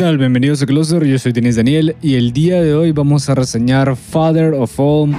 tal? Bienvenidos a Closer, yo soy Denis Daniel y el día de hoy vamos a reseñar Father of All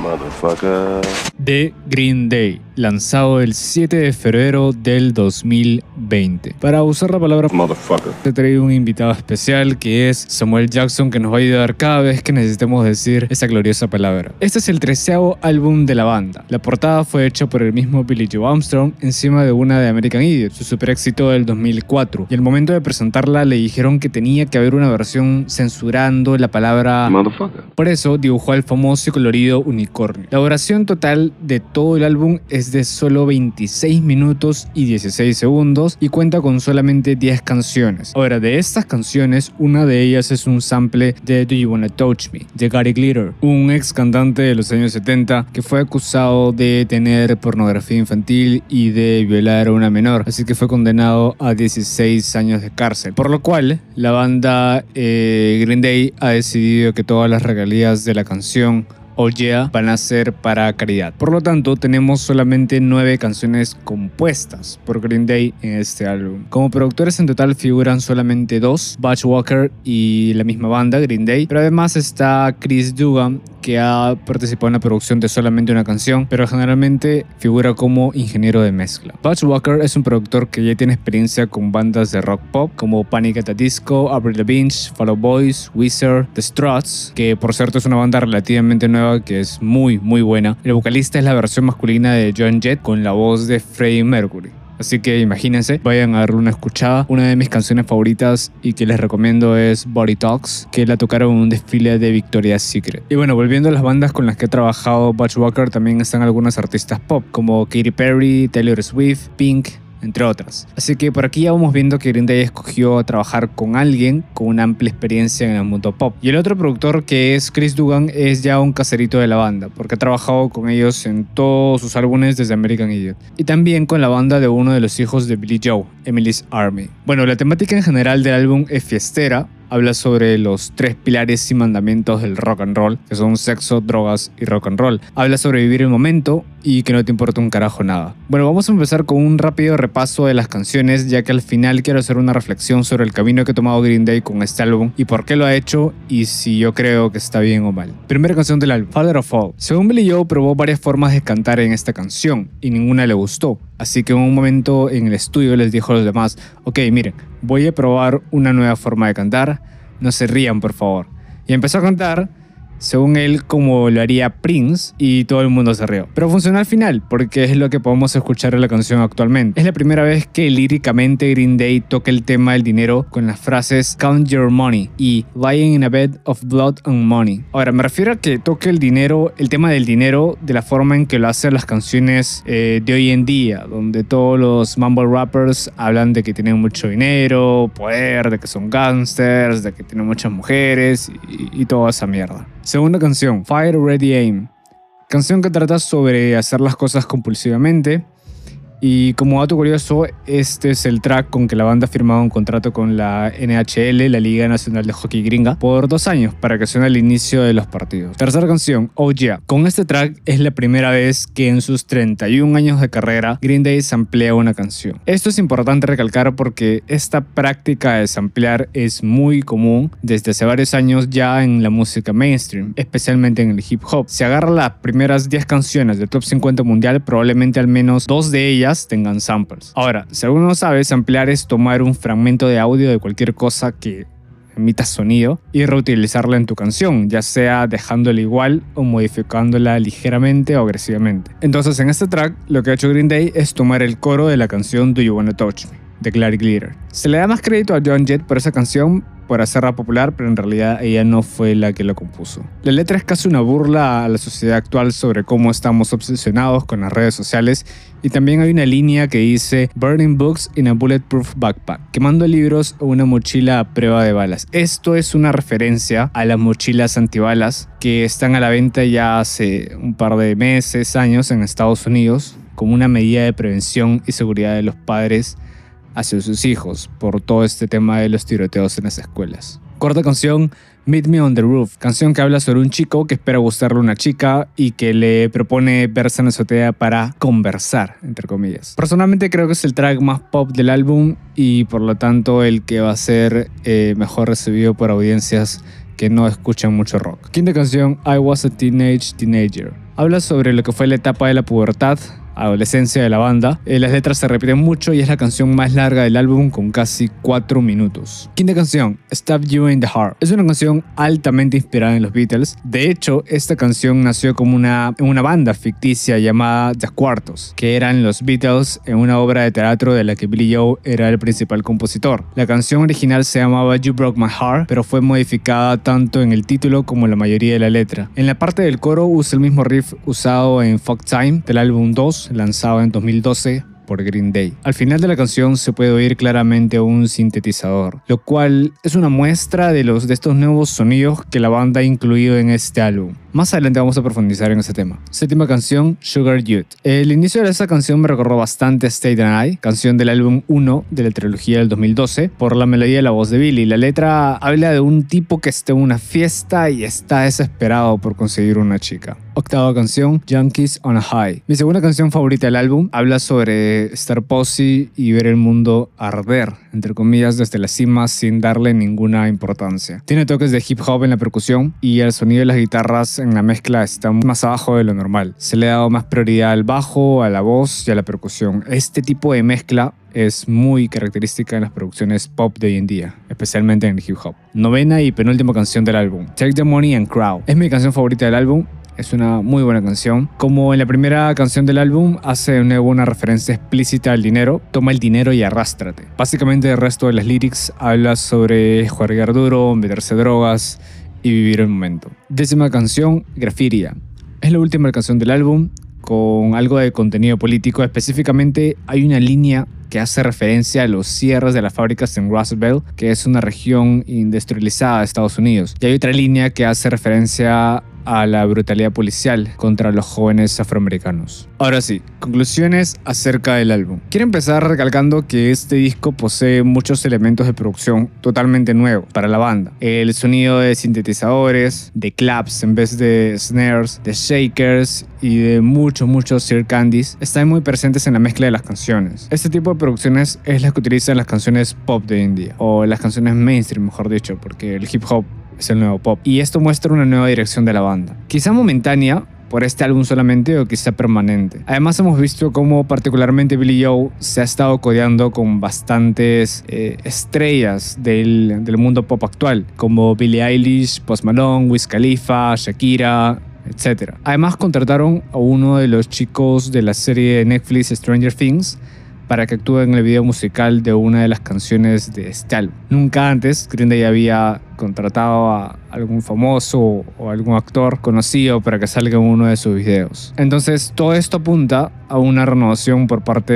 de Green Day, lanzado el 7 de febrero del 2020. Para usar la palabra Motherfucker. te traigo un invitado especial que es Samuel Jackson que nos va a ayudar cada vez que necesitemos decir esa gloriosa palabra. Este es el treceavo álbum de la banda. La portada fue hecha por el mismo Billy Joe Armstrong encima de una de American Idiot, su super éxito del 2004. Y al momento de presentarla le dijeron que tenía que haber una versión censurando la palabra Motherfucker. por eso dibujó al famoso y colorido unicornio. La duración total de todo el álbum es de solo 26 minutos y 16 segundos y cuenta con solamente 10 canciones. Ahora, de estas canciones, una de ellas es un sample de Do You Wanna Touch Me, de Gary Glitter, un ex cantante de los años 70 que fue acusado de tener pornografía infantil y de violar a una menor, así que fue condenado a 16 años de cárcel. Por lo cual, la banda eh, Green Day ha decidido que todas las regalías de la canción Oh Yeah van a ser para caridad. Por lo tanto, tenemos solamente nueve canciones compuestas por Green Day en este álbum. Como productores en total figuran solamente dos, Butch Walker y la misma banda, Green Day, pero además está Chris Dugan, que ha participado en la producción de solamente una canción, pero generalmente figura como ingeniero de mezcla. Butch Walker es un productor que ya tiene experiencia con bandas de rock pop como Panic at the Disco, Avril Lavigne, Fall Out Boys, Weezer, The Struts, que por cierto es una banda relativamente nueva que es muy muy buena. El vocalista es la versión masculina de John Jett con la voz de Freddie Mercury. Así que imagínense, vayan a darle una escuchada. Una de mis canciones favoritas y que les recomiendo es Body Talks, que la tocaron en un desfile de Victoria's Secret. Y bueno, volviendo a las bandas con las que he trabajado Butch Walker, también están algunos artistas pop, como Katy Perry, Taylor Swift, Pink, entre otras. Así que por aquí ya vamos viendo que Green Day escogió trabajar con alguien con una amplia experiencia en el mundo pop. Y el otro productor que es Chris Dugan es ya un caserito de la banda, porque ha trabajado con ellos en todos sus álbumes desde American Idiot. Y también con la banda de uno de los hijos de Billy Joe, Emily's Army. Bueno, la temática en general del álbum es fiestera, habla sobre los tres pilares y mandamientos del rock and roll, que son sexo, drogas y rock and roll. Habla sobre vivir el momento y que no te importa un carajo nada. Bueno, vamos a empezar con un rápido repaso de las canciones, ya que al final quiero hacer una reflexión sobre el camino que ha tomado Green Day con este álbum y por qué lo ha hecho y si yo creo que está bien o mal. Primera canción del álbum, Father of All. Según Billy Joe, probó varias formas de cantar en esta canción y ninguna le gustó. Así que en un momento en el estudio les dijo a los demás, ok, miren, voy a probar una nueva forma de cantar, no se rían por favor. Y empezó a cantar, según él, como lo haría Prince, y todo el mundo se rió. Pero funcionó al final, porque es lo que podemos escuchar en la canción actualmente. Es la primera vez que líricamente Green Day toca el tema del dinero con las frases Count Your Money y Lying in a Bed of Blood and Money. Ahora, me refiero a que toque el dinero, el tema del dinero, de la forma en que lo hacen las canciones eh, de hoy en día, donde todos los mumble rappers hablan de que tienen mucho dinero, poder, de que son gangsters, de que tienen muchas mujeres y, y toda esa mierda. Segunda canción, Fire Ready Aim. Canción que trata sobre hacer las cosas compulsivamente. Y como dato curioso, este es el track con que la banda ha firmado un contrato con la NHL, la Liga Nacional de Hockey Gringa, por dos años para que suene al inicio de los partidos. Tercera canción, Oh Yeah. Con este track es la primera vez que en sus 31 años de carrera Green Day samplea una canción. Esto es importante recalcar porque esta práctica de samplear es muy común desde hace varios años ya en la música mainstream, especialmente en el hip hop. Si agarra las primeras 10 canciones del top 50 mundial, probablemente al menos dos de ellas tengan samples. Ahora, si alguno no sabe, samplear es tomar un fragmento de audio de cualquier cosa que emita sonido y reutilizarla en tu canción, ya sea dejándola igual o modificándola ligeramente o agresivamente. Entonces, en este track, lo que ha hecho Green Day es tomar el coro de la canción Do You Wanna Touch Me de Gary Glitter. Se le da más crédito a John Jett por esa canción por hacerla popular, pero en realidad ella no fue la que lo compuso. La letra es casi una burla a la sociedad actual sobre cómo estamos obsesionados con las redes sociales y también hay una línea que dice Burning Books in a Bulletproof Backpack, quemando libros o una mochila a prueba de balas. Esto es una referencia a las mochilas antibalas que están a la venta ya hace un par de meses, años en Estados Unidos como una medida de prevención y seguridad de los padres hacia sus hijos por todo este tema de los tiroteos en las escuelas. Cuarta canción, Meet Me on the Roof, canción que habla sobre un chico que espera gustarle a una chica y que le propone verse en la azotea para conversar, entre comillas. Personalmente creo que es el track más pop del álbum y por lo tanto el que va a ser eh, mejor recibido por audiencias que no escuchan mucho rock. Quinta canción, I Was a Teenage Teenager. Habla sobre lo que fue la etapa de la pubertad, adolescencia de la banda. Eh, las letras se repiten mucho y es la canción más larga del álbum con casi 4 minutos. Quinta canción, Stab You in the Heart. Es una canción altamente inspirada en los Beatles. De hecho, esta canción nació como una, una banda ficticia llamada The Cuartos, que eran los Beatles en una obra de teatro de la que Billy Joe era el principal compositor. La canción original se llamaba You Broke My Heart, pero fue modificada tanto en el título como en la mayoría de la letra. En la parte del coro usa el mismo riff usado en Fuck Time del álbum 2 lanzado en 2012 por Green Day. Al final de la canción se puede oír claramente un sintetizador, lo cual es una muestra de, los, de estos nuevos sonidos que la banda ha incluido en este álbum. Más adelante vamos a profundizar en ese tema. Séptima canción, Sugar Youth. El inicio de esa canción me recordó bastante State and I, canción del álbum 1 de la trilogía del 2012, por la melodía y la voz de Billy. La letra habla de un tipo que está en una fiesta y está desesperado por conseguir una chica. Octava canción, Junkies on a High. Mi segunda canción favorita del álbum habla sobre estar posse y ver el mundo arder, entre comillas, desde la cima sin darle ninguna importancia. Tiene toques de hip hop en la percusión y el sonido de las guitarras en la mezcla está más abajo de lo normal. Se le ha dado más prioridad al bajo, a la voz y a la percusión. Este tipo de mezcla es muy característica en las producciones pop de hoy en día, especialmente en el hip hop. Novena y penúltima canción del álbum, Take the Money and Crowd. Es mi canción favorita del álbum es una muy buena canción. Como en la primera canción del álbum, hace una referencia explícita al dinero. Toma el dinero y arrástrate. Básicamente el resto de las lyrics habla sobre jugar duro, meterse drogas y vivir el momento. Décima canción, Grafiria. Es la última canción del álbum con algo de contenido político. Específicamente hay una línea que hace referencia a los cierres de las fábricas en Russellville, que es una región industrializada de Estados Unidos. Y hay otra línea que hace referencia a la brutalidad policial contra los jóvenes afroamericanos. Ahora sí, conclusiones acerca del álbum. Quiero empezar recalcando que este disco posee muchos elementos de producción totalmente nuevos para la banda. El sonido de sintetizadores, de claps en vez de snares, de shakers y de muchos, muchos Sir Candies están muy presentes en la mezcla de las canciones. Este tipo de producciones es la que utilizan las canciones pop de India, o las canciones mainstream, mejor dicho, porque el hip hop es el nuevo pop. Y esto muestra una nueva dirección de la banda. Quizá momentánea, por este álbum solamente o quizá permanente. Además hemos visto cómo particularmente Billy Joe se ha estado codeando con bastantes eh, estrellas del, del, mundo pop actual, como Billie Eilish, Post Malone, Wiz Khalifa, Shakira, etc. Además contrataron a uno de los chicos de la serie de Netflix Stranger Things para que actúe en el video musical de una de las canciones de este. Nunca antes Green Day había contratado a algún famoso o algún actor conocido para que salga en uno de sus videos. Entonces todo esto apunta a una renovación por parte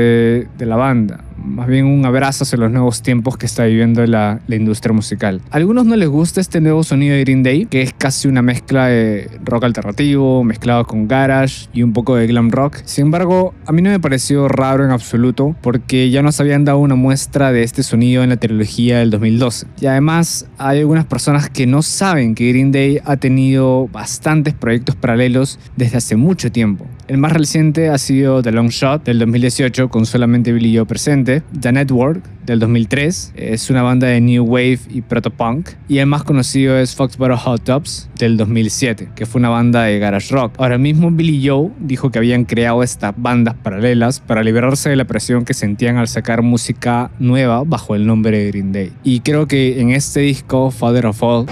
de la banda, más bien un abrazo hacia los nuevos tiempos que está viviendo la, la, industria musical. A algunos no les gusta este nuevo sonido de Green Day, que es casi una mezcla de rock alternativo, mezclado con garage y un poco de glam rock. Sin embargo, a mí no me pareció raro en absoluto, porque ya nos habían dado una muestra de este sonido en la trilogía del 2012. Y además hay algunas personas que no saben que Green Day ha tenido bastantes proyectos paralelos desde hace mucho tiempo. El más reciente ha sido The Long Shot del 2018 con solamente Billy Joe presente, The Network del 2003, es una banda de New Wave y Proto-Punk, y el más conocido es Foxborough Hot Tops del 2007, que fue una banda de garage rock. Ahora mismo Billy Joe dijo que habían creado estas bandas paralelas para liberarse de la presión que sentían al sacar música nueva bajo el nombre de Green Day. Y creo que en este disco, Father of All,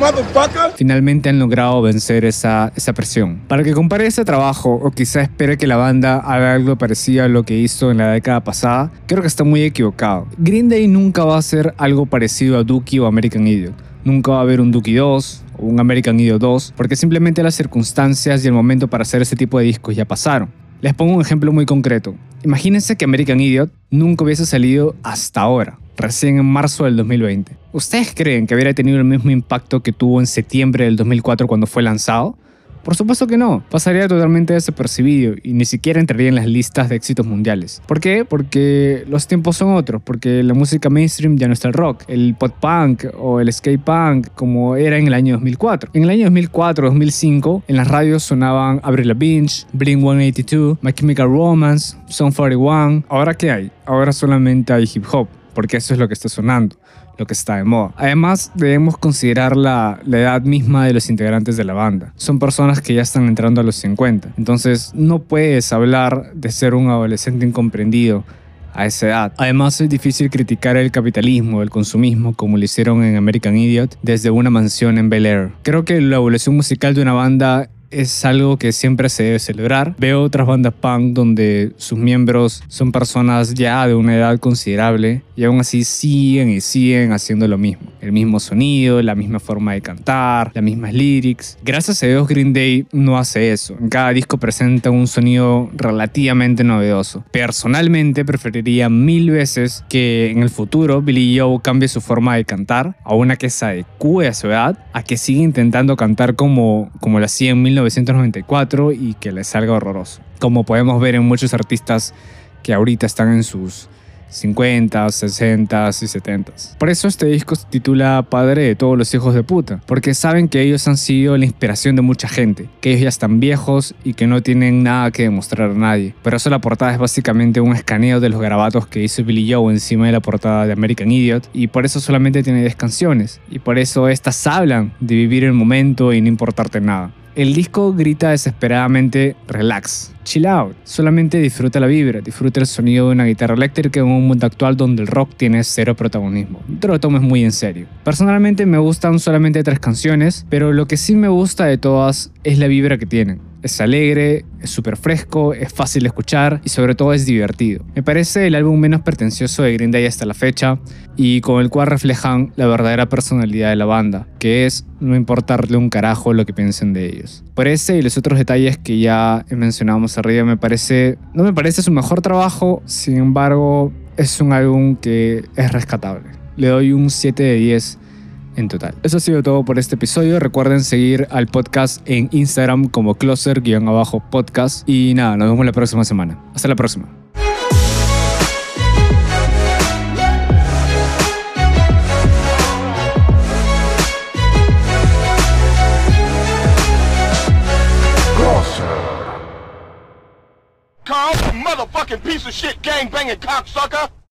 finalmente han logrado vencer esa, esa presión. Para que compare ese trabajo, o quizá espere que la banda haga algo parecido a lo que hizo en la década pasada, creo que está muy equivocado. Green Day nunca va a ser algo parecido a Dookie o American Idiot. Nunca va a haber un Dookie 2 o un American Idiot 2, porque simplemente las circunstancias y el momento para hacer ese tipo de discos ya pasaron. Les pongo un ejemplo muy concreto. Imagínense que American Idiot nunca hubiese salido hasta ahora, recién en marzo del 2020. ¿Ustedes creen que hubiera tenido el mismo impacto que tuvo en septiembre del 2004 cuando fue lanzado? Por supuesto que no, pasaría totalmente desapercibido y ni siquiera entraría en las listas de éxitos mundiales. ¿Por qué? Porque los tiempos son otros, porque la música mainstream ya no está el rock, el pop punk o el skate punk como era en el año 2004. En el año 2004-2005 en las radios sonaban Avril Lavigne, Blink-182, My Chemical Romance, Song 41. ¿Ahora qué hay? Ahora solamente hay hip hop, porque eso es lo que está sonando lo que está de moda. Además, debemos considerar la, la, edad misma de los integrantes de la banda. Son personas que ya están entrando a los 50. Entonces, no puedes hablar de ser un adolescente incomprendido a esa edad. Además, es difícil criticar el capitalismo, el consumismo, como lo hicieron en American Idiot, desde una mansión en Bel Air. Creo que la evolución musical de una banda es algo que siempre se debe celebrar. Veo otras bandas punk donde sus miembros son personas ya de una edad considerable y aún así siguen y siguen haciendo lo mismo. El mismo sonido, la misma forma de cantar, las mismas lyrics. Gracias a Dios Green Day no hace eso. En cada disco presenta un sonido relativamente novedoso. Personalmente preferiría mil veces que en el futuro Billy Joe cambie su forma de cantar a una que se adecue a su edad, a que siga intentando cantar como, como lo hacía en 1994 y que le salga horroroso. Como podemos ver en muchos artistas que ahorita están en sus 50, 60 y 70. Por eso este disco se titula Padre de todos los hijos de puta, porque saben que ellos han sido la inspiración de mucha gente, que ellos ya están viejos y que no tienen nada que demostrar a nadie. Pero eso la portada es básicamente un escaneo de los garabatos que hizo Billy Joe encima de la portada de American Idiot, y por eso solamente tiene 10 canciones, y por eso estas hablan de vivir el momento y no importarte nada. El disco grita desesperadamente relax, chill out, solamente disfruta la vibra, disfruta el sonido de una guitarra eléctrica en un mundo actual donde el rock tiene cero protagonismo. No te lo tomes muy en serio. Personalmente me gustan solamente tres canciones, pero lo que sí me gusta de todas es la vibra que tienen. Es alegre, es súper fresco, es fácil de escuchar y sobre todo es divertido. Me parece el álbum menos pretencioso de Green Day hasta la fecha y con el cual reflejan la verdadera personalidad de la banda, que es no importarle un carajo lo que piensen de ellos. Por ese y los otros detalles que ya mencionábamos arriba, me parece, no me parece su mejor trabajo, sin embargo es un álbum que es rescatable. Le doy un 7 de 10 en total. Eso ha sido todo por este episodio. Recuerden seguir al podcast en Instagram como closer-podcast. Y nada, nos vemos la próxima semana. Hasta la próxima. Motherfucking piece of shit, gang banging cocksucker!